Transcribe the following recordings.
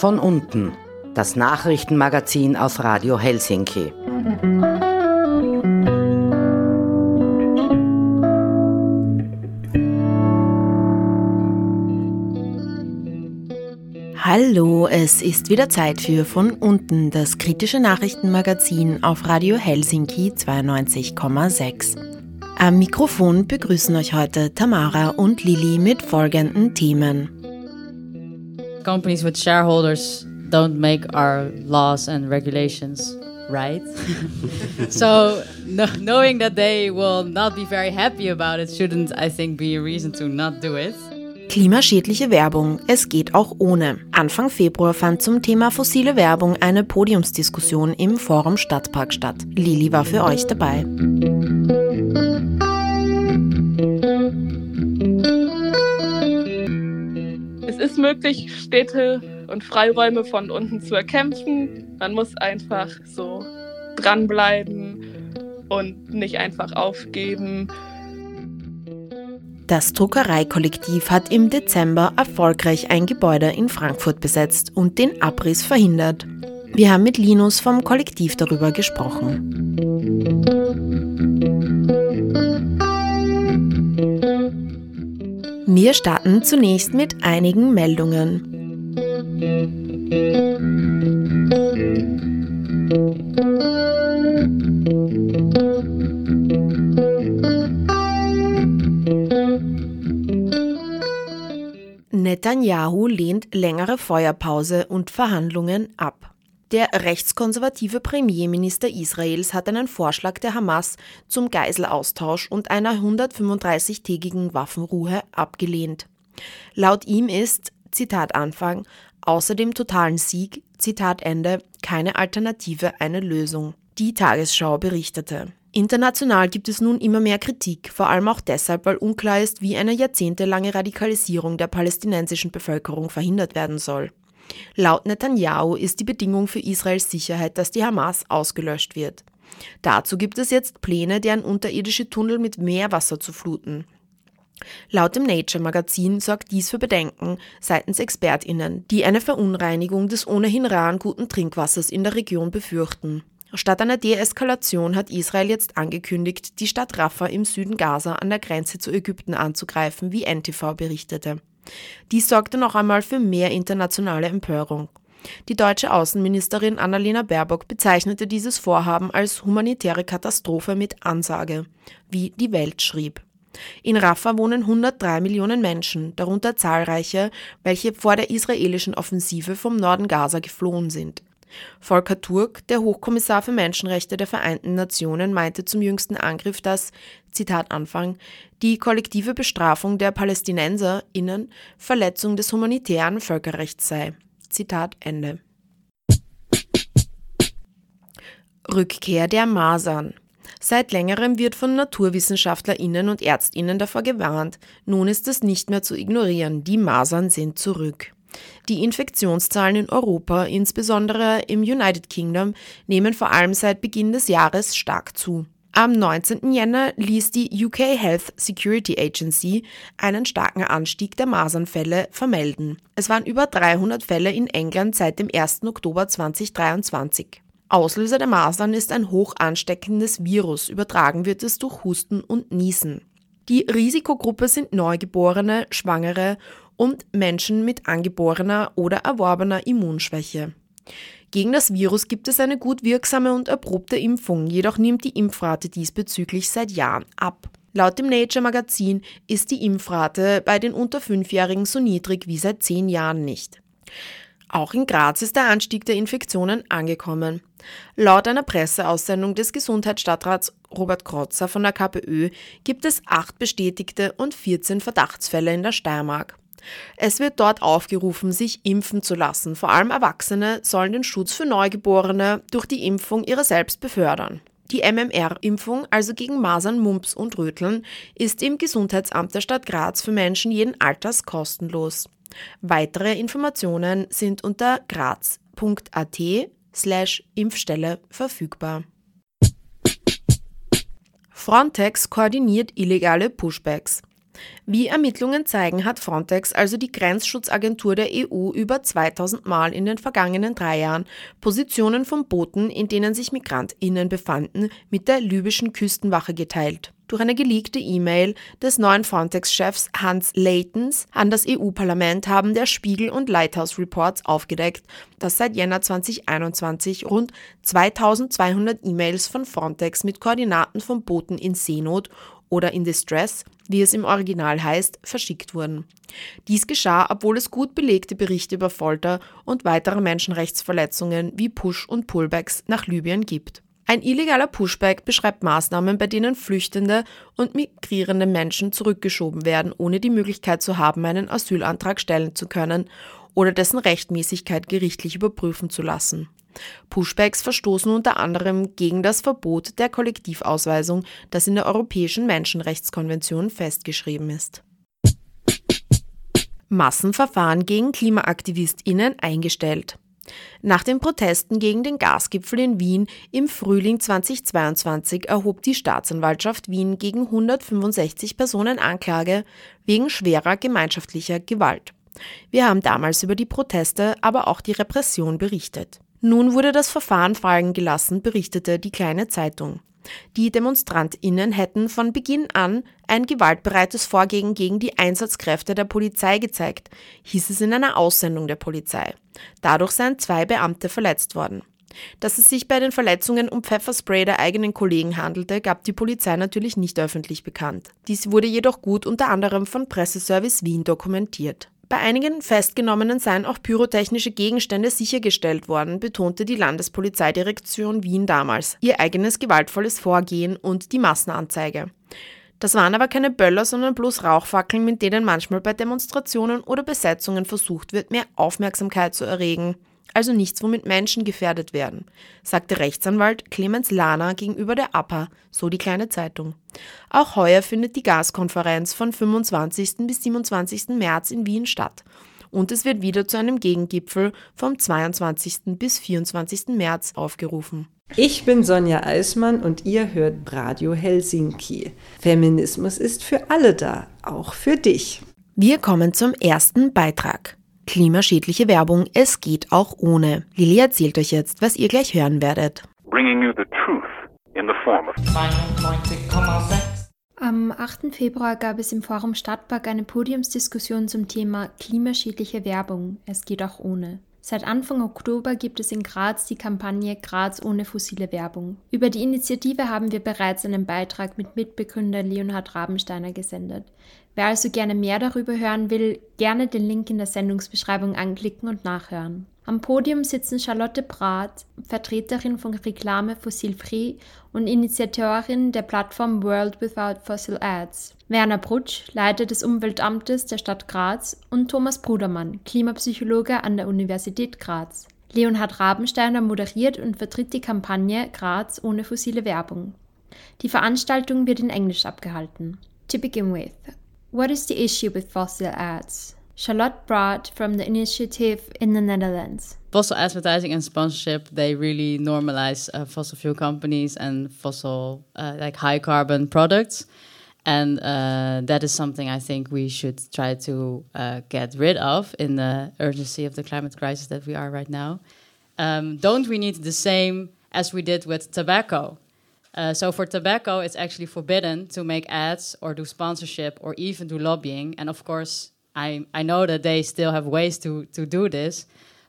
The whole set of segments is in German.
Von unten, das Nachrichtenmagazin auf Radio Helsinki. Hallo, es ist wieder Zeit für Von unten, das kritische Nachrichtenmagazin auf Radio Helsinki 92,6. Am Mikrofon begrüßen euch heute Tamara und Lili mit folgenden Themen. companies with shareholders don't make our laws and regulations right. so no, knowing that they will not be very happy about it shouldn't, I think, be a reason to not do it. Klimaschädliche Werbung. Es geht auch ohne. Anfang Februar fand zum Thema fossile Werbung eine Podiumsdiskussion im Forum Stadtpark statt. Lili war für euch dabei. ist möglich, Städte und Freiräume von unten zu erkämpfen. Man muss einfach so dranbleiben und nicht einfach aufgeben. Das Druckereikollektiv hat im Dezember erfolgreich ein Gebäude in Frankfurt besetzt und den Abriss verhindert. Wir haben mit Linus vom Kollektiv darüber gesprochen. Wir starten zunächst mit einigen Meldungen. Netanyahu lehnt längere Feuerpause und Verhandlungen ab. Der rechtskonservative Premierminister Israels hat einen Vorschlag der Hamas zum Geiselaustausch und einer 135-tägigen Waffenruhe abgelehnt. Laut ihm ist, Zitat Anfang, außer dem totalen Sieg, Zitat Ende, keine Alternative eine Lösung. Die Tagesschau berichtete. International gibt es nun immer mehr Kritik, vor allem auch deshalb, weil unklar ist, wie eine jahrzehntelange Radikalisierung der palästinensischen Bevölkerung verhindert werden soll. Laut Netanyahu ist die Bedingung für Israels Sicherheit, dass die Hamas ausgelöscht wird. Dazu gibt es jetzt Pläne, deren unterirdische Tunnel mit Meerwasser zu fluten. Laut dem Nature-Magazin sorgt dies für Bedenken seitens ExpertInnen, die eine Verunreinigung des ohnehin raren guten Trinkwassers in der Region befürchten. Statt einer Deeskalation hat Israel jetzt angekündigt, die Stadt Rafah im Süden Gaza an der Grenze zu Ägypten anzugreifen, wie NTV berichtete. Dies sorgte noch einmal für mehr internationale Empörung. Die deutsche Außenministerin Annalena Baerbock bezeichnete dieses Vorhaben als humanitäre Katastrophe mit Ansage, wie die Welt schrieb. In Rafah wohnen 103 Millionen Menschen, darunter zahlreiche, welche vor der israelischen Offensive vom Norden Gaza geflohen sind. Volker Turk, der Hochkommissar für Menschenrechte der Vereinten Nationen, meinte zum jüngsten Angriff, dass, Zitat Anfang, die kollektive Bestrafung der PalästinenserInnen Verletzung des humanitären Völkerrechts sei. Zitat Ende. Rückkehr der Masern. Seit längerem wird von NaturwissenschaftlerInnen und ÄrztInnen davor gewarnt. Nun ist es nicht mehr zu ignorieren. Die Masern sind zurück. Die Infektionszahlen in Europa, insbesondere im United Kingdom, nehmen vor allem seit Beginn des Jahres stark zu. Am 19. Jänner ließ die UK Health Security Agency einen starken Anstieg der Masernfälle vermelden. Es waren über 300 Fälle in England seit dem 1. Oktober 2023. Auslöser der Masern ist ein hoch ansteckendes Virus, übertragen wird es durch Husten und Niesen. Die Risikogruppe sind Neugeborene, Schwangere und Menschen mit angeborener oder erworbener Immunschwäche. Gegen das Virus gibt es eine gut wirksame und erprobte Impfung, jedoch nimmt die Impfrate diesbezüglich seit Jahren ab. Laut dem Nature Magazin ist die Impfrate bei den unter Fünfjährigen so niedrig wie seit zehn Jahren nicht. Auch in Graz ist der Anstieg der Infektionen angekommen. Laut einer Presseaussendung des Gesundheitsstadtrats Robert Krotzer von der KPÖ gibt es acht bestätigte und 14 Verdachtsfälle in der Steiermark. Es wird dort aufgerufen, sich impfen zu lassen. Vor allem Erwachsene sollen den Schutz für Neugeborene durch die Impfung ihrer selbst befördern. Die MMR-Impfung, also gegen Masern, Mumps und Röteln, ist im Gesundheitsamt der Stadt Graz für Menschen jeden Alters kostenlos. Weitere Informationen sind unter graz.at slash Impfstelle verfügbar. Frontex koordiniert illegale Pushbacks. Wie Ermittlungen zeigen, hat Frontex, also die Grenzschutzagentur der EU, über 2000 Mal in den vergangenen drei Jahren Positionen von Booten, in denen sich MigrantInnen befanden, mit der libyschen Küstenwache geteilt. Durch eine geleakte E-Mail des neuen Frontex-Chefs Hans Leitens an das EU-Parlament haben der Spiegel und Lighthouse Reports aufgedeckt, dass seit Jänner 2021 rund 2200 E-Mails von Frontex mit Koordinaten von Booten in Seenot oder in Distress, wie es im Original heißt, verschickt wurden. Dies geschah, obwohl es gut belegte Berichte über Folter und weitere Menschenrechtsverletzungen wie Push- und Pullbacks nach Libyen gibt. Ein illegaler Pushback beschreibt Maßnahmen, bei denen flüchtende und migrierende Menschen zurückgeschoben werden, ohne die Möglichkeit zu haben, einen Asylantrag stellen zu können oder dessen Rechtmäßigkeit gerichtlich überprüfen zu lassen. Pushbacks verstoßen unter anderem gegen das Verbot der Kollektivausweisung, das in der Europäischen Menschenrechtskonvention festgeschrieben ist. Massenverfahren gegen Klimaaktivistinnen eingestellt. Nach den Protesten gegen den Gasgipfel in Wien im Frühling 2022 erhob die Staatsanwaltschaft Wien gegen 165 Personen Anklage wegen schwerer gemeinschaftlicher Gewalt. Wir haben damals über die Proteste, aber auch die Repression berichtet. Nun wurde das Verfahren fallen gelassen, berichtete die kleine Zeitung. Die Demonstrantinnen hätten von Beginn an ein gewaltbereites Vorgehen gegen die Einsatzkräfte der Polizei gezeigt, hieß es in einer Aussendung der Polizei. Dadurch seien zwei Beamte verletzt worden. Dass es sich bei den Verletzungen um Pfefferspray der eigenen Kollegen handelte, gab die Polizei natürlich nicht öffentlich bekannt. Dies wurde jedoch gut unter anderem von Presseservice Wien dokumentiert. Bei einigen Festgenommenen seien auch pyrotechnische Gegenstände sichergestellt worden, betonte die Landespolizeidirektion Wien damals, ihr eigenes gewaltvolles Vorgehen und die Massenanzeige. Das waren aber keine Böller, sondern bloß Rauchfackeln, mit denen manchmal bei Demonstrationen oder Besetzungen versucht wird, mehr Aufmerksamkeit zu erregen also nichts, womit Menschen gefährdet werden, sagte Rechtsanwalt Clemens Lahner gegenüber der APA, so die kleine Zeitung. Auch heuer findet die Gaskonferenz von 25. bis 27. März in Wien statt. Und es wird wieder zu einem Gegengipfel vom 22. bis 24. März aufgerufen. Ich bin Sonja Eismann und ihr hört Radio Helsinki. Feminismus ist für alle da, auch für dich. Wir kommen zum ersten Beitrag. Klimaschädliche Werbung, es geht auch ohne. Lili erzählt euch jetzt, was ihr gleich hören werdet. Bringing you the truth in the form of am 8. Februar gab es im Forum Stadtpark eine Podiumsdiskussion zum Thema klimaschädliche Werbung. Es geht auch ohne. Seit Anfang Oktober gibt es in Graz die Kampagne Graz ohne fossile Werbung. Über die Initiative haben wir bereits einen Beitrag mit Mitbegründer Leonhard Rabensteiner gesendet. Wer also gerne mehr darüber hören will, gerne den Link in der Sendungsbeschreibung anklicken und nachhören. Am Podium sitzen Charlotte Brath, Vertreterin von Reklame Fossil Free und Initiatorin der Plattform World Without Fossil Ads. Werner Brutsch, Leiter des Umweltamtes der Stadt Graz und Thomas Brudermann, Klimapsychologe an der Universität Graz. Leonhard Rabensteiner moderiert und vertritt die Kampagne Graz ohne fossile Werbung. Die Veranstaltung wird in Englisch abgehalten. To begin with, what is the issue with fossil ads? Charlotte Broad from the initiative in the Netherlands. Fossil advertising and sponsorship, they really normalize uh, fossil fuel companies and fossil, uh, like high carbon products. And uh, that is something I think we should try to uh, get rid of in the urgency of the climate crisis that we are right now. Um, don't we need the same as we did with tobacco? Uh, so for tobacco, it's actually forbidden to make ads or do sponsorship or even do lobbying. And of course, I, I know that they still have ways to, to do this.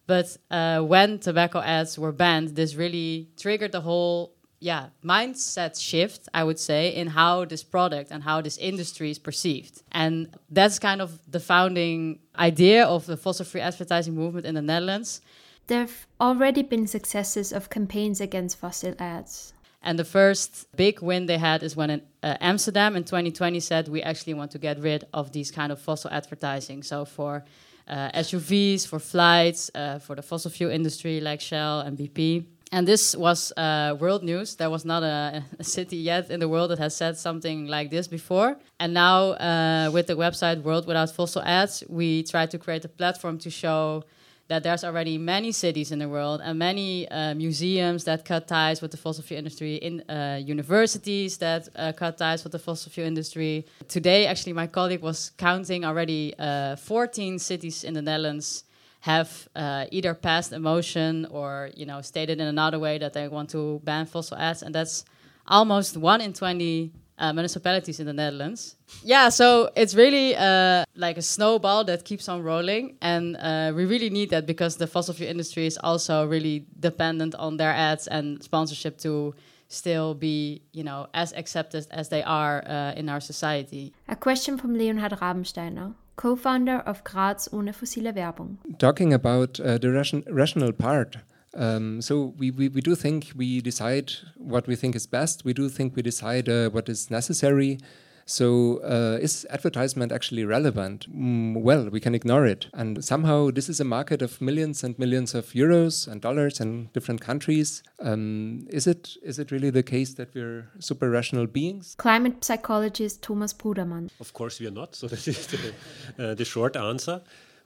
But uh, when tobacco ads were banned, this really triggered the whole yeah mindset shift i would say in how this product and how this industry is perceived and that's kind of the founding idea of the fossil free advertising movement in the netherlands there have already been successes of campaigns against fossil ads and the first big win they had is when in, uh, Amsterdam in 2020 said we actually want to get rid of these kind of fossil advertising. So for uh, SUVs, for flights, uh, for the fossil fuel industry like Shell and BP. And this was uh, world news. There was not a, a, city yet in the world that has said something like this before. And now, uh, with the website World Without Fossil Ads, we try to create a platform to show that there's already many cities in the world and many uh, museums that cut ties with the fossil fuel industry, in uh, universities that uh, cut ties with the fossil fuel industry. Today, actually, my colleague was counting already uh, 14 cities in the Netherlands have uh, either passed a motion or you know stated in another way that they want to ban fossil ads, and that's almost one in 20 uh, municipalities in the Netherlands. Yeah, so it's really uh, like a snowball that keeps on rolling, and uh, we really need that because the fossil fuel industry is also really dependent on their ads and sponsorship to still be, you know, as accepted as they are uh, in our society. A question from Leonhard Rabensteiner, co-founder of Graz ohne fossile Werbung. Talking about uh, the ration rational part, um, so we, we, we do think we decide what we think is best. We do think we decide uh, what is necessary. So uh, is advertisement actually relevant? Mm, well, we can ignore it. And somehow this is a market of millions and millions of euros and dollars in different countries. Um, is it is it really the case that we're super rational beings? Climate psychologist Thomas Brudermann. Of course, we are not. So that is the, uh, the short answer.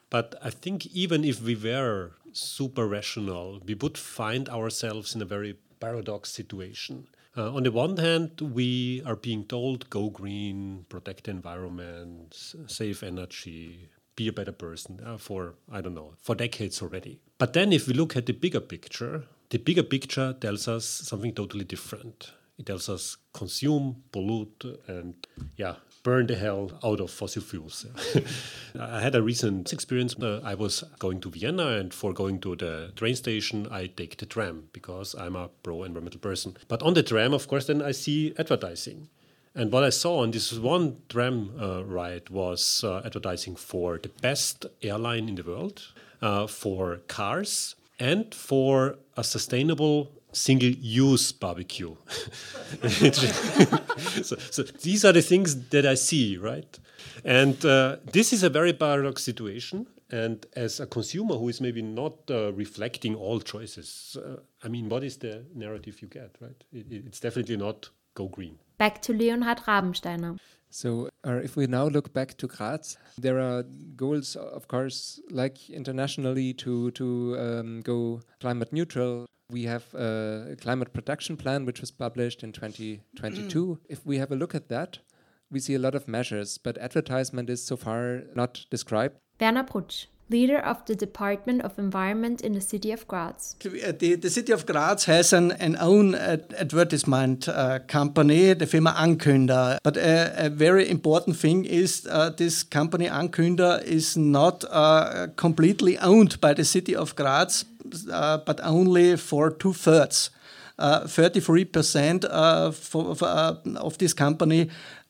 But I think even if we were super rational, we would find ourselves in a very paradox situation. Uh, on the one hand, we are being told go green, protect the environment, save energy, be a better person uh, for, I don't know, for decades already. But then if we look at the bigger picture, the bigger picture tells us something totally different. It tells us consume, pollute, and yeah, burn the hell out of fossil fuels. I had a recent experience. Uh, I was going to Vienna, and for going to the train station, I take the tram because I'm a pro environmental person. But on the tram, of course, then I see advertising. And what I saw on this one tram uh, ride was uh, advertising for the best airline in the world, uh, for cars, and for a sustainable single use barbecue. so, so, these are the things that I see, right? And uh, this is a very paradox situation. And as a consumer who is maybe not uh, reflecting all choices, uh, I mean, what is the narrative you get, right? It, it's definitely not go green. Back to Leonhard Rabensteiner. So, uh, if we now look back to Graz, there are goals, of course, like internationally to to um, go climate neutral. We have a climate protection plan, which was published in 2022. if we have a look at that, we see a lot of measures, but advertisement is so far not described. Werner Brutsch leader of the Department of Environment in the city of Graz. The, the city of Graz has an, an own advertisement uh, company, the firma Ankünder. But a, a very important thing is uh, this company Ankünder is not uh, completely owned by the city of Graz, uh, but only for two thirds. 33% uh, for, for, uh, of this company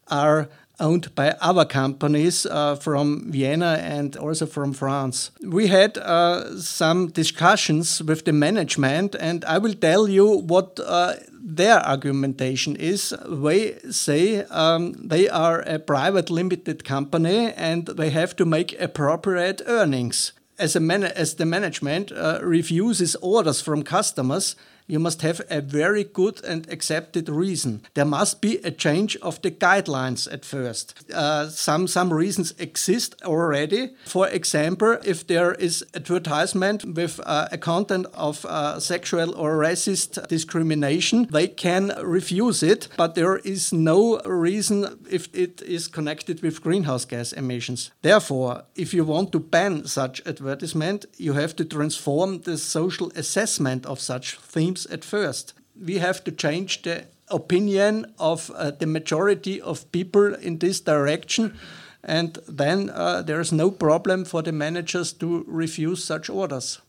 are owned by other companies uh, from Vienna and also from France. We had uh, some discussions with the management, and I will tell you what uh, their argumentation is. They say um, they are a private limited company and they have to make appropriate earnings. As, a man- as the management uh, refuses orders from customers, you must have a very good and accepted reason. There must be a change of the guidelines at first. Uh, some, some reasons exist already. For example, if there is advertisement with uh, a content of uh, sexual or racist discrimination, they can refuse it, but there is no reason if it is connected with greenhouse gas emissions. Therefore, if you want to ban such advertisement, you have to transform the social assessment of such themes at first. We have to change the opinion of uh, the majority of people in this direction, and then uh, there is no problem for the managers to refuse such orders.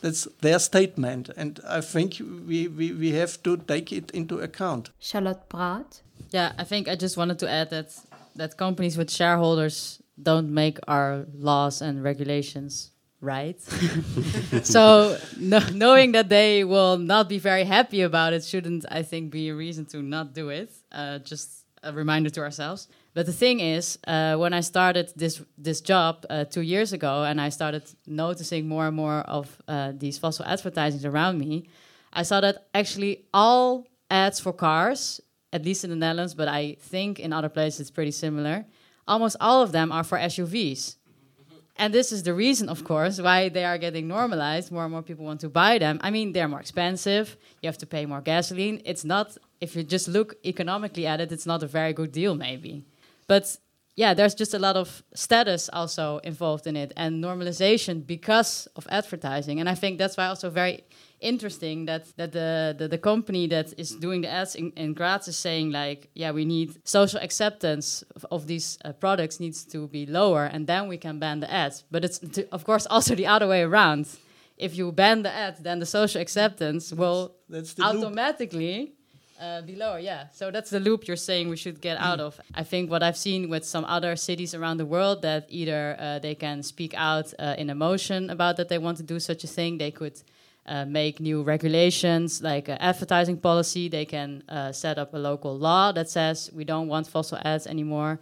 That's their statement, and I think we, we, we have to take it into account. Charlotte Braat. Yeah, I think I just wanted to add that that companies with shareholders don't make our laws and regulations right? so no, knowing that they will not be very happy about it shouldn't, I think, be a reason to not do it. Uh, just a reminder to ourselves. But the thing is, uh, when I started this this job uh, two years ago, and I started noticing more and more of uh, these fossil advertisings around me, I saw that actually all ads for cars, at least in the Netherlands, but I think in other places it's pretty similar. Almost all of them are for SUVs And this is the reason, of course, why they are getting normalized. More and more people want to buy them. I mean, they're more expensive. You have to pay more gasoline. It's not, if you just look economically at it, it's not a very good deal, maybe. But yeah, there's just a lot of status also involved in it and normalization because of advertising. And I think that's why also very interesting that that the, the, the company that is doing the ads in, in Graz is saying like, yeah, we need social acceptance of, of these uh, products needs to be lower, and then we can ban the ads. But it's to, of course also the other way around. If you ban the ads, then the social acceptance will That's the automatically uh, be lower. Yeah, so that's the loop you're saying we should get out of. I think what I've seen with some other cities around the world that either uh, they can speak out uh, in emotion about that they want to do such a thing, they could uh, make new regulations like uh, advertising policy. They can uh, set up a local law that says we don't want fossil ads anymore.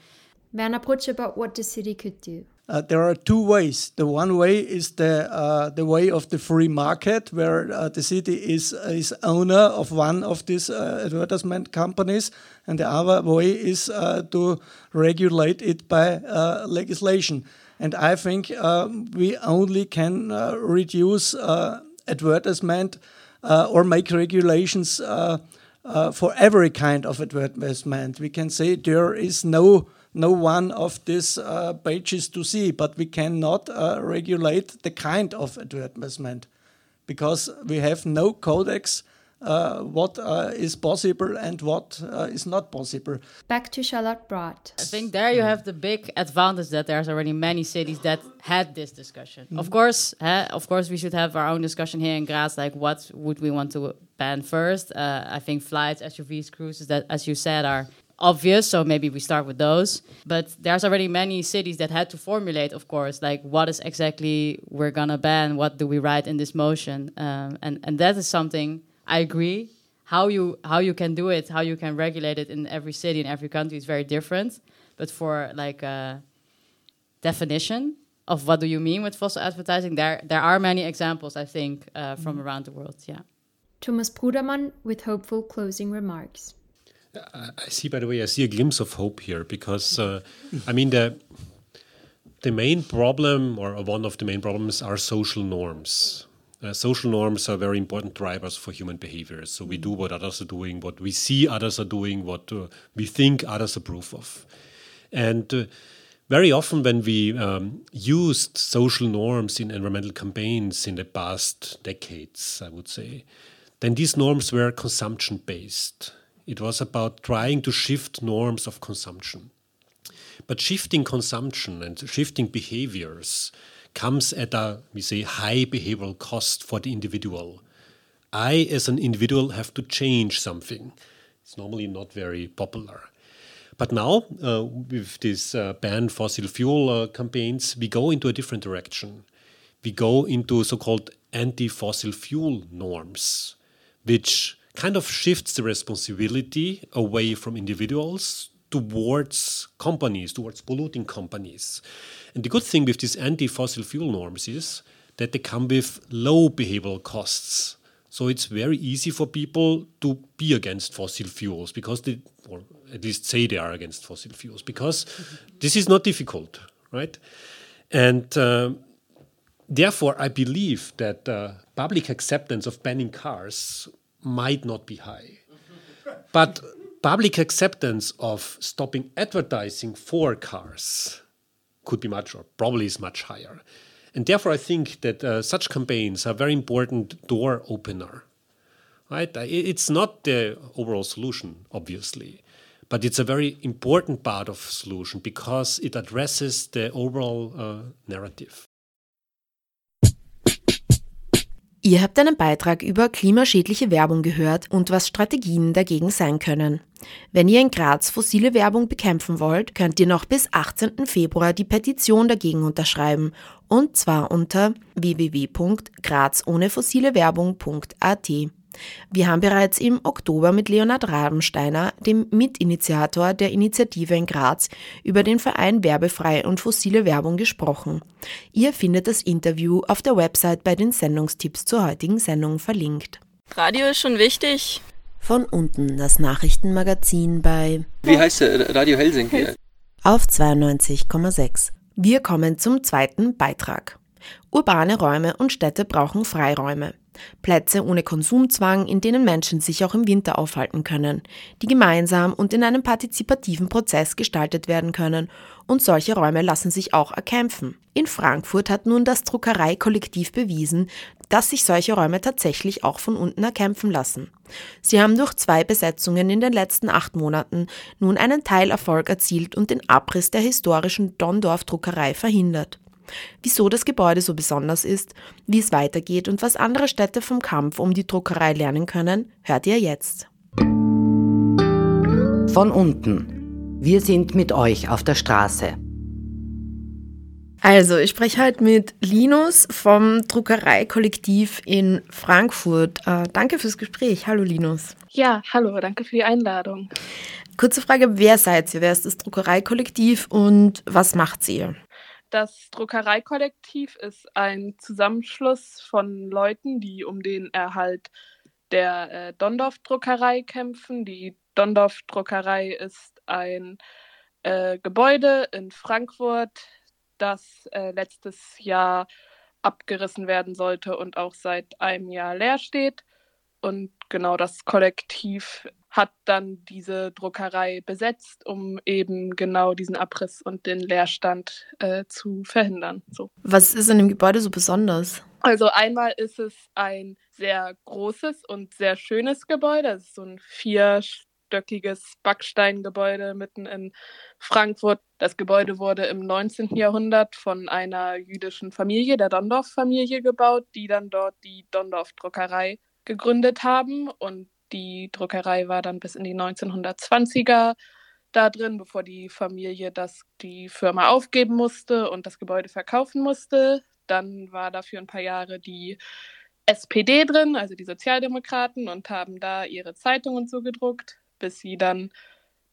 Werner Brutsch about what the city could do. Uh, there are two ways. The one way is the uh, the way of the free market, where uh, the city is is owner of one of these uh, advertisement companies, and the other way is uh, to regulate it by uh, legislation. And I think um, we only can reduce advertisement or make regulations for every kind of advertisement. We can say there is no no one of these uh, pages to see, but we cannot uh, regulate the kind of advertisement because we have no codex uh, what uh, is possible and what uh, is not possible. Back to Charlotte Broad. I think there you have the big advantage that there's already many cities that had this discussion. Mm. Of course, of course, we should have our own discussion here in Graz. Like, what would we want to ban first? Uh, I think flights, SUVs, cruises, that, as you said, are obvious so maybe we start with those. But there's already many cities that had to formulate of course like what is exactly we're gonna ban what do we write in this motion? Um, and and that is something i agree how you how you can do it how you can regulate it in every city in every country is very different. But for like a definition of what do you mean with fossil advertising there there are many examples i think uh, from mm. around the world yeah. Thomas brudermann with hopeful closing remarks I see, by the way, I see a glimpse of hope here because, uh, I mean, the the main problem, or one of the main problems, are social norms. Uh, social norms are very important drivers for human behavior. So we do what others are doing, what we see others are doing, what uh, we think others approve of. And uh, very often, when we um, used social norms in environmental campaigns in the past decades, I would say, then these norms were consumption based it was about trying to shift norms of consumption. But shifting consumption and shifting behaviors comes at a, we say, high behavioral cost for the individual. I, as an individual, have to change something. It's normally not very popular. But now, uh, with these uh, ban fossil fuel uh, campaigns, we go into a different direction. We go into so called anti fossil fuel norms, which kind of shifts the responsibility away from individuals towards companies, towards polluting companies. And the good thing with these anti fossil fuel norms is that they come with low behavioral costs. So it's very easy for people to be against fossil fuels because they, or at least say they are against fossil fuels, because this is not difficult, right? And uh, therefore, I believe that uh, public acceptance of banning cars might not be high. But public acceptance of stopping advertising for cars could be much, or probably is much higher. And therefore, I think that uh, such campaigns are very important door opener. Right? It's not the overall solution, obviously, but it's a very important part of solution because it addresses the overall uh, narrative. Ihr habt einen Beitrag über klimaschädliche Werbung gehört und was Strategien dagegen sein können. Wenn ihr in Graz fossile Werbung bekämpfen wollt, könnt ihr noch bis 18. Februar die Petition dagegen unterschreiben und zwar unter www.grazohnefossilewerbung.at. Wir haben bereits im Oktober mit Leonhard Rabensteiner, dem Mitinitiator der Initiative in Graz, über den Verein Werbefrei und fossile Werbung gesprochen. Ihr findet das Interview auf der Website bei den Sendungstipps zur heutigen Sendung verlinkt. Radio ist schon wichtig. Von unten das Nachrichtenmagazin bei Wie heißt der? Radio Helsinki. Auf 92,6. Wir kommen zum zweiten Beitrag. Urbane Räume und Städte brauchen Freiräume. Plätze ohne Konsumzwang, in denen Menschen sich auch im Winter aufhalten können, die gemeinsam und in einem partizipativen Prozess gestaltet werden können. Und solche Räume lassen sich auch erkämpfen. In Frankfurt hat nun das Druckereikollektiv bewiesen, dass sich solche Räume tatsächlich auch von unten erkämpfen lassen. Sie haben durch zwei Besetzungen in den letzten acht Monaten nun einen Teilerfolg erzielt und den Abriss der historischen Dondorf-Druckerei verhindert. Wieso das Gebäude so besonders ist, wie es weitergeht und was andere Städte vom Kampf um die Druckerei lernen können, hört ihr jetzt. Von unten. Wir sind mit euch auf der Straße. Also, ich spreche heute mit Linus vom Druckereikollektiv in Frankfurt. Äh, danke fürs Gespräch. Hallo Linus. Ja, hallo, danke für die Einladung. Kurze Frage, wer seid ihr? Wer ist das Druckereikollektiv und was macht ihr? Das Druckereikollektiv ist ein Zusammenschluss von Leuten, die um den Erhalt der äh, Dondorf-Druckerei kämpfen. Die Dondorf-Druckerei ist ein äh, Gebäude in Frankfurt, das äh, letztes Jahr abgerissen werden sollte und auch seit einem Jahr leer steht. Und genau das Kollektiv hat dann diese Druckerei besetzt, um eben genau diesen Abriss und den Leerstand äh, zu verhindern. So. Was ist an dem Gebäude so besonders? Also einmal ist es ein sehr großes und sehr schönes Gebäude. Es ist so ein vierstöckiges Backsteingebäude mitten in Frankfurt. Das Gebäude wurde im 19. Jahrhundert von einer jüdischen Familie, der Dondorf-Familie, gebaut, die dann dort die Dondorf-Druckerei gegründet haben. Und die Druckerei war dann bis in die 1920er da drin, bevor die Familie das, die Firma aufgeben musste und das Gebäude verkaufen musste. Dann war da für ein paar Jahre die SPD drin, also die Sozialdemokraten, und haben da ihre Zeitungen so gedruckt, bis sie dann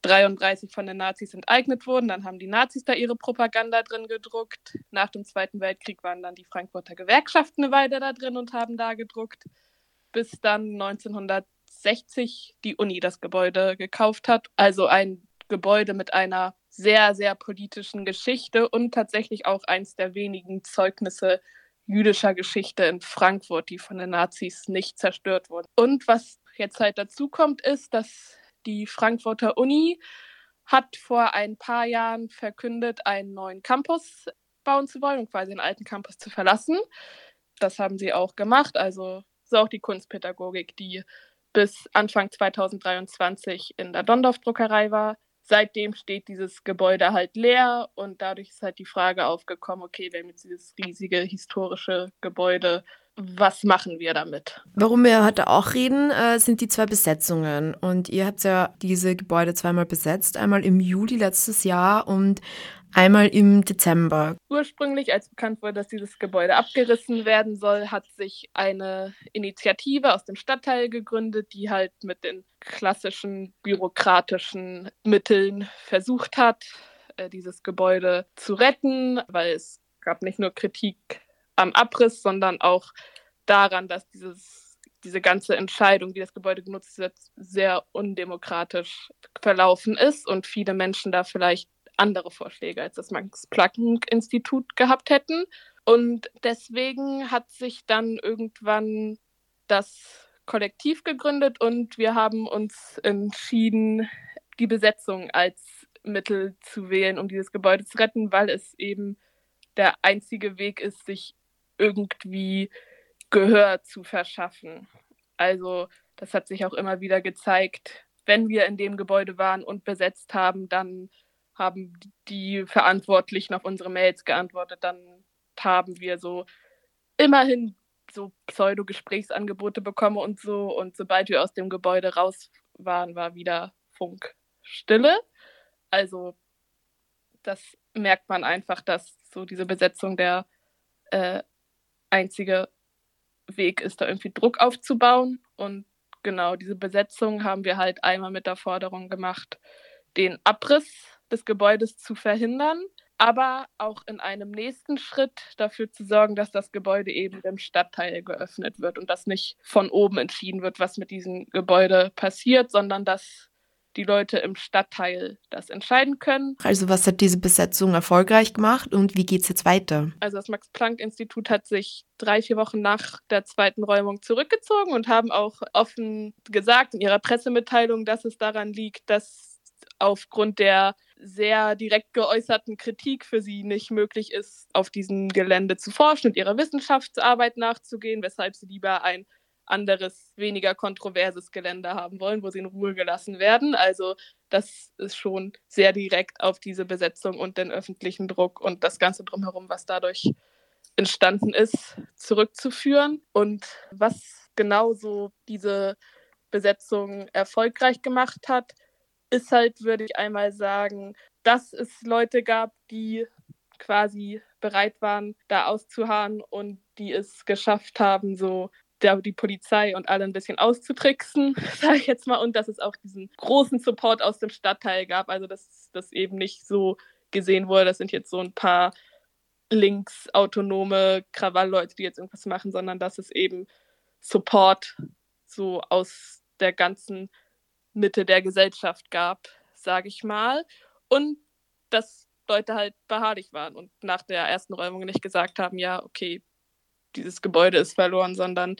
33 von den Nazis enteignet wurden. Dann haben die Nazis da ihre Propaganda drin gedruckt. Nach dem Zweiten Weltkrieg waren dann die Frankfurter Gewerkschaften eine Weile da drin und haben da gedruckt, bis dann 1900 60 die Uni das Gebäude gekauft hat. Also ein Gebäude mit einer sehr, sehr politischen Geschichte und tatsächlich auch eins der wenigen Zeugnisse jüdischer Geschichte in Frankfurt, die von den Nazis nicht zerstört wurden. Und was jetzt halt dazu kommt, ist, dass die Frankfurter Uni hat vor ein paar Jahren verkündet, einen neuen Campus bauen zu wollen und quasi den alten Campus zu verlassen. Das haben sie auch gemacht. Also so auch die Kunstpädagogik, die bis Anfang 2023 in der Dondorf-Druckerei war. Seitdem steht dieses Gebäude halt leer und dadurch ist halt die Frage aufgekommen, okay, wir haben jetzt dieses riesige historische Gebäude, was machen wir damit? Warum wir heute auch reden, äh, sind die zwei Besetzungen. Und ihr habt ja diese Gebäude zweimal besetzt, einmal im Juli letztes Jahr und einmal im Dezember. Ursprünglich, als bekannt wurde, dass dieses Gebäude abgerissen werden soll, hat sich eine Initiative aus dem Stadtteil gegründet, die halt mit den klassischen bürokratischen Mitteln versucht hat, äh, dieses Gebäude zu retten, weil es gab nicht nur Kritik am Abriss, sondern auch daran, dass dieses, diese ganze Entscheidung, wie das Gebäude genutzt wird, sehr undemokratisch verlaufen ist und viele Menschen da vielleicht andere Vorschläge als das Max-Planck-Institut gehabt hätten. Und deswegen hat sich dann irgendwann das Kollektiv gegründet und wir haben uns entschieden, die Besetzung als Mittel zu wählen, um dieses Gebäude zu retten, weil es eben der einzige Weg ist, sich irgendwie Gehör zu verschaffen. Also das hat sich auch immer wieder gezeigt, wenn wir in dem Gebäude waren und besetzt haben, dann haben die Verantwortlichen auf unsere Mails geantwortet. Dann haben wir so immerhin so Pseudo-Gesprächsangebote bekommen und so. Und sobald wir aus dem Gebäude raus waren, war wieder Funkstille. Also das merkt man einfach, dass so diese Besetzung der äh, einzige Weg ist, da irgendwie Druck aufzubauen. Und genau diese Besetzung haben wir halt einmal mit der Forderung gemacht, den Abriss des Gebäudes zu verhindern, aber auch in einem nächsten Schritt dafür zu sorgen, dass das Gebäude eben dem Stadtteil geöffnet wird und dass nicht von oben entschieden wird, was mit diesem Gebäude passiert, sondern dass die Leute im Stadtteil das entscheiden können. Also was hat diese Besetzung erfolgreich gemacht und wie geht es jetzt weiter? Also das Max-Planck-Institut hat sich drei, vier Wochen nach der zweiten Räumung zurückgezogen und haben auch offen gesagt in ihrer Pressemitteilung, dass es daran liegt, dass aufgrund der sehr direkt geäußerten Kritik für sie nicht möglich ist, auf diesem Gelände zu forschen und ihrer Wissenschaftsarbeit nachzugehen, weshalb sie lieber ein anderes, weniger kontroverses Gelände haben wollen, wo sie in Ruhe gelassen werden. Also das ist schon sehr direkt auf diese Besetzung und den öffentlichen Druck und das Ganze drumherum, was dadurch entstanden ist, zurückzuführen. Und was genau so diese Besetzung erfolgreich gemacht hat, ist halt, würde ich einmal sagen, dass es Leute gab, die quasi bereit waren, da auszuharren und die es geschafft haben, so die Polizei und alle ein bisschen auszutricksen, sage ich jetzt mal, und dass es auch diesen großen Support aus dem Stadtteil gab, also dass das eben nicht so gesehen wurde, das sind jetzt so ein paar linksautonome Krawallleute, die jetzt irgendwas machen, sondern dass es eben Support so aus der ganzen Mitte der Gesellschaft gab, sage ich mal. Und dass Leute halt beharrlich waren und nach der ersten Räumung nicht gesagt haben, ja, okay, dieses Gebäude ist verloren, sondern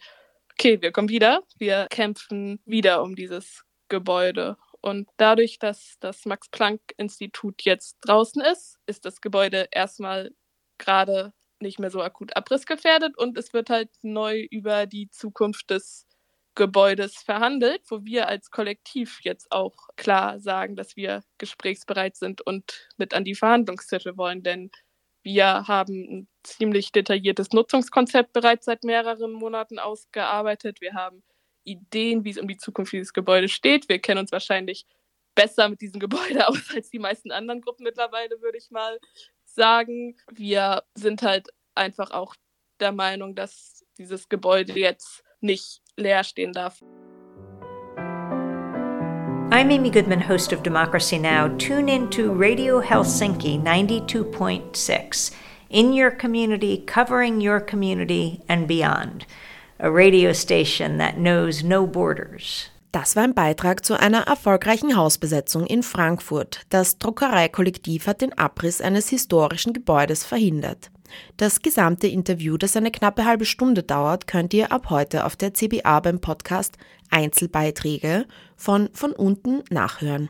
okay, wir kommen wieder, wir kämpfen wieder um dieses Gebäude. Und dadurch, dass das Max-Planck-Institut jetzt draußen ist, ist das Gebäude erstmal gerade nicht mehr so akut abrissgefährdet und es wird halt neu über die Zukunft des Gebäudes verhandelt, wo wir als Kollektiv jetzt auch klar sagen, dass wir gesprächsbereit sind und mit an die Verhandlungstische wollen. Denn wir haben ein ziemlich detailliertes Nutzungskonzept bereits seit mehreren Monaten ausgearbeitet. Wir haben Ideen, wie es um die Zukunft dieses Gebäudes steht. Wir kennen uns wahrscheinlich besser mit diesem Gebäude aus als die meisten anderen Gruppen mittlerweile, würde ich mal sagen. Wir sind halt einfach auch der Meinung, dass dieses Gebäude jetzt nicht leer stehen darf. I'm Amy Goodman, host of Democracy Now! Tune in to Radio Helsinki 92.6, in your community, covering your community and beyond. A radio station that knows no borders. Das war ein Beitrag zu einer erfolgreichen Hausbesetzung in Frankfurt. Das Druckereikollektiv hat den Abriss eines historischen Gebäudes verhindert. Das gesamte Interview, das eine knappe halbe Stunde dauert, könnt ihr ab heute auf der CBA beim Podcast Einzelbeiträge von von unten nachhören.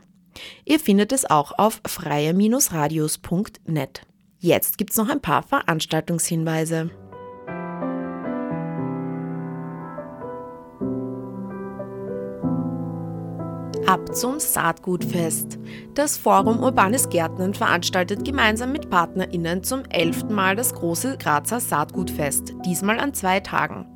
Ihr findet es auch auf freie-radios.net. Jetzt gibt's noch ein paar Veranstaltungshinweise. Ab zum Saatgutfest. Das Forum Urbanes Gärtnern veranstaltet gemeinsam mit PartnerInnen zum elften Mal das große Grazer Saatgutfest, diesmal an zwei Tagen.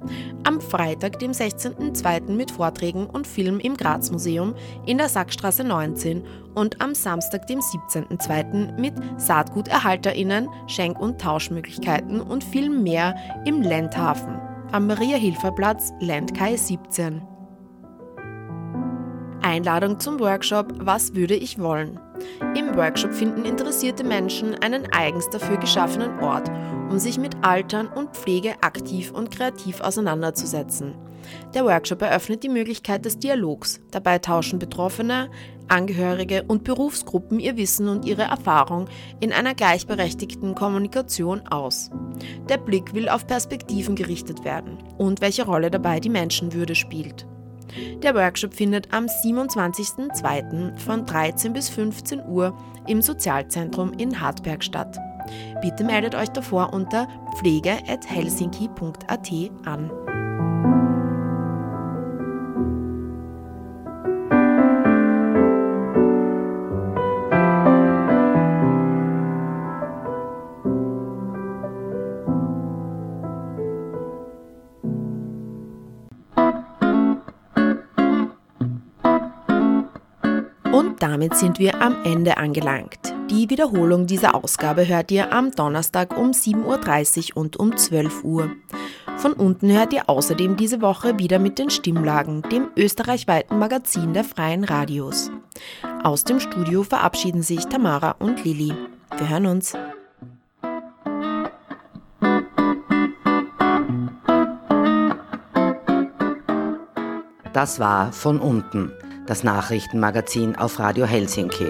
Am Freitag, dem 16.02. mit Vorträgen und Film im Graz-Museum in der Sackstraße 19 und am Samstag, dem 17.02. mit SaatguterhalterInnen, Schenk- und Tauschmöglichkeiten und viel mehr im Lendhafen am Maria-Hilfer-Platz, Landkai 17. Einladung zum Workshop Was würde ich wollen? Im Workshop finden interessierte Menschen einen eigens dafür geschaffenen Ort, um sich mit Altern und Pflege aktiv und kreativ auseinanderzusetzen. Der Workshop eröffnet die Möglichkeit des Dialogs. Dabei tauschen Betroffene, Angehörige und Berufsgruppen ihr Wissen und ihre Erfahrung in einer gleichberechtigten Kommunikation aus. Der Blick will auf Perspektiven gerichtet werden und welche Rolle dabei die Menschenwürde spielt. Der Workshop findet am 27.02. von 13 bis 15 Uhr im Sozialzentrum in Hartberg statt. Bitte meldet euch davor unter pflege.helsinki.at an. Damit sind wir am Ende angelangt. Die Wiederholung dieser Ausgabe hört ihr am Donnerstag um 7.30 Uhr und um 12 Uhr. Von unten hört ihr außerdem diese Woche wieder mit den Stimmlagen, dem österreichweiten Magazin der freien Radios. Aus dem Studio verabschieden sich Tamara und Lilly. Wir hören uns. Das war von unten das Nachrichtenmagazin auf Radio Helsinki.